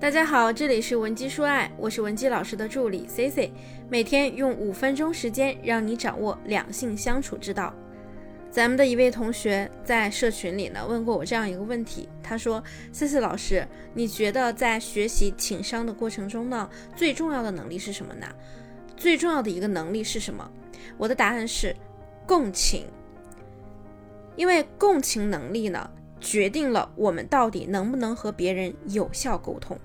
大家好，这里是文姬说爱，我是文姬老师的助理 C C，每天用五分钟时间让你掌握两性相处之道。咱们的一位同学在社群里呢问过我这样一个问题，他说：“C C 老师，你觉得在学习情商的过程中呢，最重要的能力是什么呢？最重要的一个能力是什么？”我的答案是共情，因为共情能力呢。决定了我们到底能不能和别人有效沟通，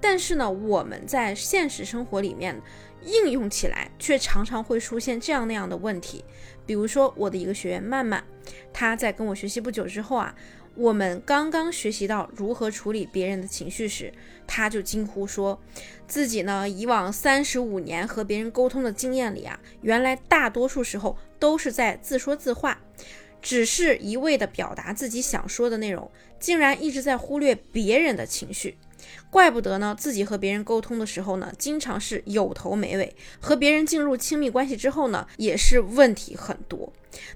但是呢，我们在现实生活里面应用起来，却常常会出现这样那样的问题。比如说，我的一个学员曼曼，她在跟我学习不久之后啊，我们刚刚学习到如何处理别人的情绪时，她就惊呼说，自己呢以往三十五年和别人沟通的经验里啊，原来大多数时候都是在自说自话。只是一味的表达自己想说的内容，竟然一直在忽略别人的情绪，怪不得呢。自己和别人沟通的时候呢，经常是有头没尾；和别人进入亲密关系之后呢，也是问题很多。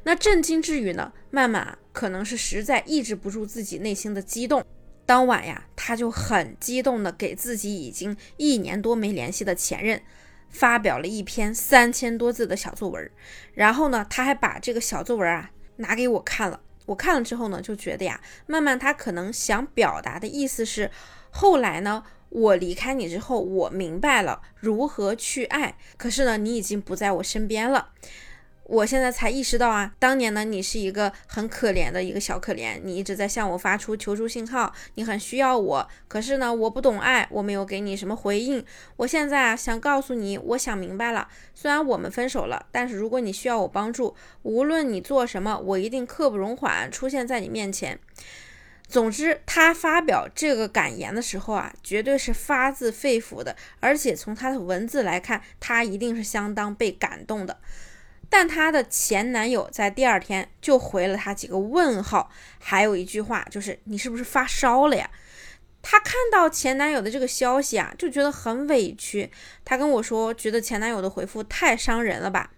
那震惊之余呢，曼曼可能是实在抑制不住自己内心的激动。当晚呀，他就很激动的给自己已经一年多没联系的前任发表了一篇三千多字的小作文，然后呢，他还把这个小作文啊。拿给我看了，我看了之后呢，就觉得呀，慢慢他可能想表达的意思是，后来呢，我离开你之后，我明白了如何去爱，可是呢，你已经不在我身边了。我现在才意识到啊，当年呢，你是一个很可怜的一个小可怜，你一直在向我发出求助信号，你很需要我，可是呢，我不懂爱，我没有给你什么回应。我现在啊，想告诉你，我想明白了，虽然我们分手了，但是如果你需要我帮助，无论你做什么，我一定刻不容缓出现在你面前。总之，他发表这个感言的时候啊，绝对是发自肺腑的，而且从他的文字来看，他一定是相当被感动的。但她的前男友在第二天就回了她几个问号，还有一句话就是你是不是发烧了呀？她看到前男友的这个消息啊，就觉得很委屈。她跟我说，觉得前男友的回复太伤人了吧？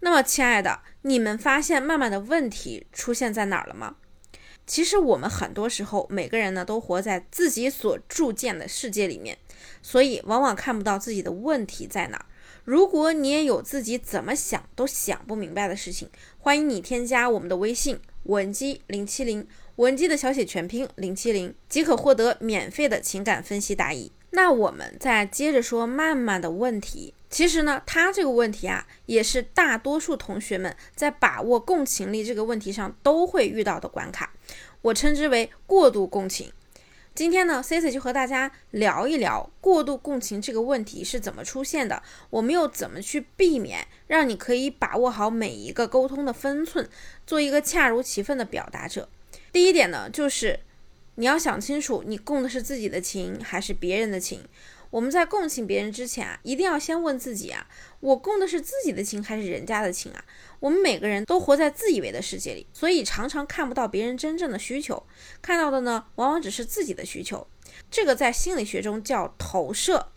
那么，亲爱的，你们发现曼曼的问题出现在哪儿了吗？其实我们很多时候每个人呢都活在自己所铸建的世界里面，所以往往看不到自己的问题在哪儿。如果你也有自己怎么想都想不明白的事情，欢迎你添加我们的微信文姬零七零，文姬的小写全拼零七零，即可获得免费的情感分析答疑。那我们再接着说曼曼的问题，其实呢，他这个问题啊，也是大多数同学们在把握共情力这个问题上都会遇到的关卡，我称之为过度共情。今天呢，Cici 就和大家聊一聊过度共情这个问题是怎么出现的，我们又怎么去避免，让你可以把握好每一个沟通的分寸，做一个恰如其分的表达者。第一点呢，就是你要想清楚，你共的是自己的情还是别人的情。我们在共情别人之前啊，一定要先问自己啊，我共的是自己的情还是人家的情啊？我们每个人都活在自以为的世界里，所以常常看不到别人真正的需求，看到的呢，往往只是自己的需求。这个在心理学中叫投射。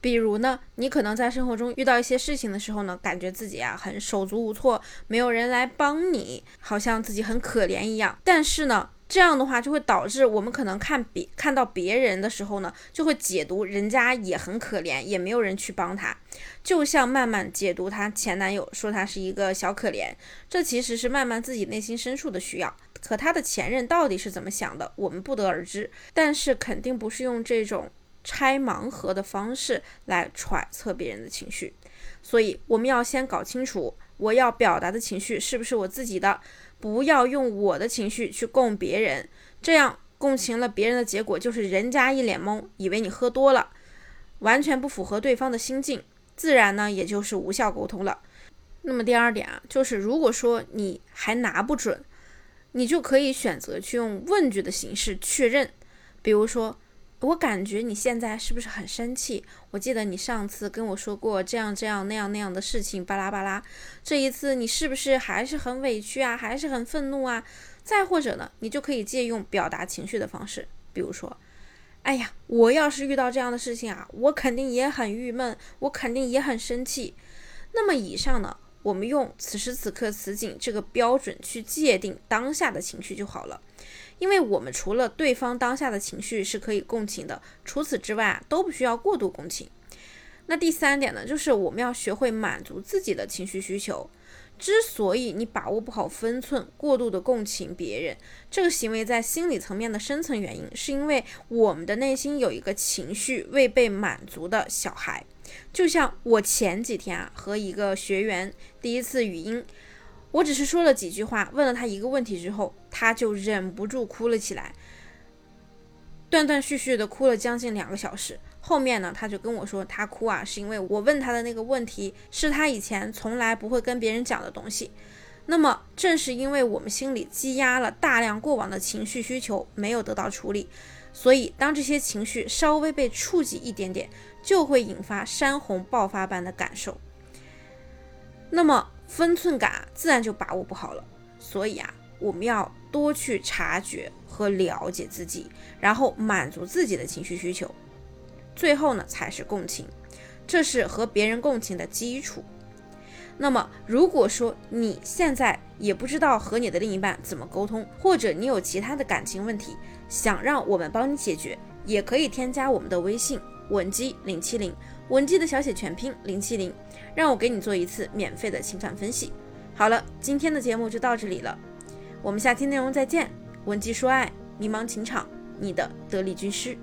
比如呢，你可能在生活中遇到一些事情的时候呢，感觉自己啊很手足无措，没有人来帮你，好像自己很可怜一样。但是呢，这样的话就会导致我们可能看别看到别人的时候呢，就会解读人家也很可怜，也没有人去帮他。就像曼曼解读她前男友说他是一个小可怜，这其实是曼曼自己内心深处的需要。可她的前任到底是怎么想的，我们不得而知。但是肯定不是用这种拆盲盒的方式来揣测别人的情绪。所以我们要先搞清楚，我要表达的情绪是不是我自己的。不要用我的情绪去供别人，这样共情了别人的结果就是人家一脸懵，以为你喝多了，完全不符合对方的心境，自然呢也就是无效沟通了。那么第二点啊，就是如果说你还拿不准，你就可以选择去用问句的形式确认，比如说。我感觉你现在是不是很生气？我记得你上次跟我说过这样这样那样那样的事情，巴拉巴拉。这一次你是不是还是很委屈啊？还是很愤怒啊？再或者呢，你就可以借用表达情绪的方式，比如说，哎呀，我要是遇到这样的事情啊，我肯定也很郁闷，我肯定也很生气。那么以上呢，我们用此时此刻此景这个标准去界定当下的情绪就好了。因为我们除了对方当下的情绪是可以共情的，除此之外都不需要过度共情。那第三点呢，就是我们要学会满足自己的情绪需求。之所以你把握不好分寸，过度的共情别人，这个行为在心理层面的深层原因，是因为我们的内心有一个情绪未被满足的小孩。就像我前几天啊和一个学员第一次语音，我只是说了几句话，问了他一个问题之后，他就忍不住哭了起来，断断续续的哭了将近两个小时。后面呢，他就跟我说，他哭啊，是因为我问他的那个问题是他以前从来不会跟别人讲的东西。那么，正是因为我们心里积压了大量过往的情绪需求没有得到处理，所以当这些情绪稍微被触及一点点，就会引发山洪爆发般的感受。那么分寸感自然就把握不好了。所以啊，我们要多去察觉和了解自己，然后满足自己的情绪需求。最后呢，才是共情，这是和别人共情的基础。那么，如果说你现在也不知道和你的另一半怎么沟通，或者你有其他的感情问题，想让我们帮你解决，也可以添加我们的微信文姬零七零，文姬的小写全拼零七零，让我给你做一次免费的情感分析。好了，今天的节目就到这里了，我们下期内容再见。文姬说爱，迷茫情场，你的得力军师。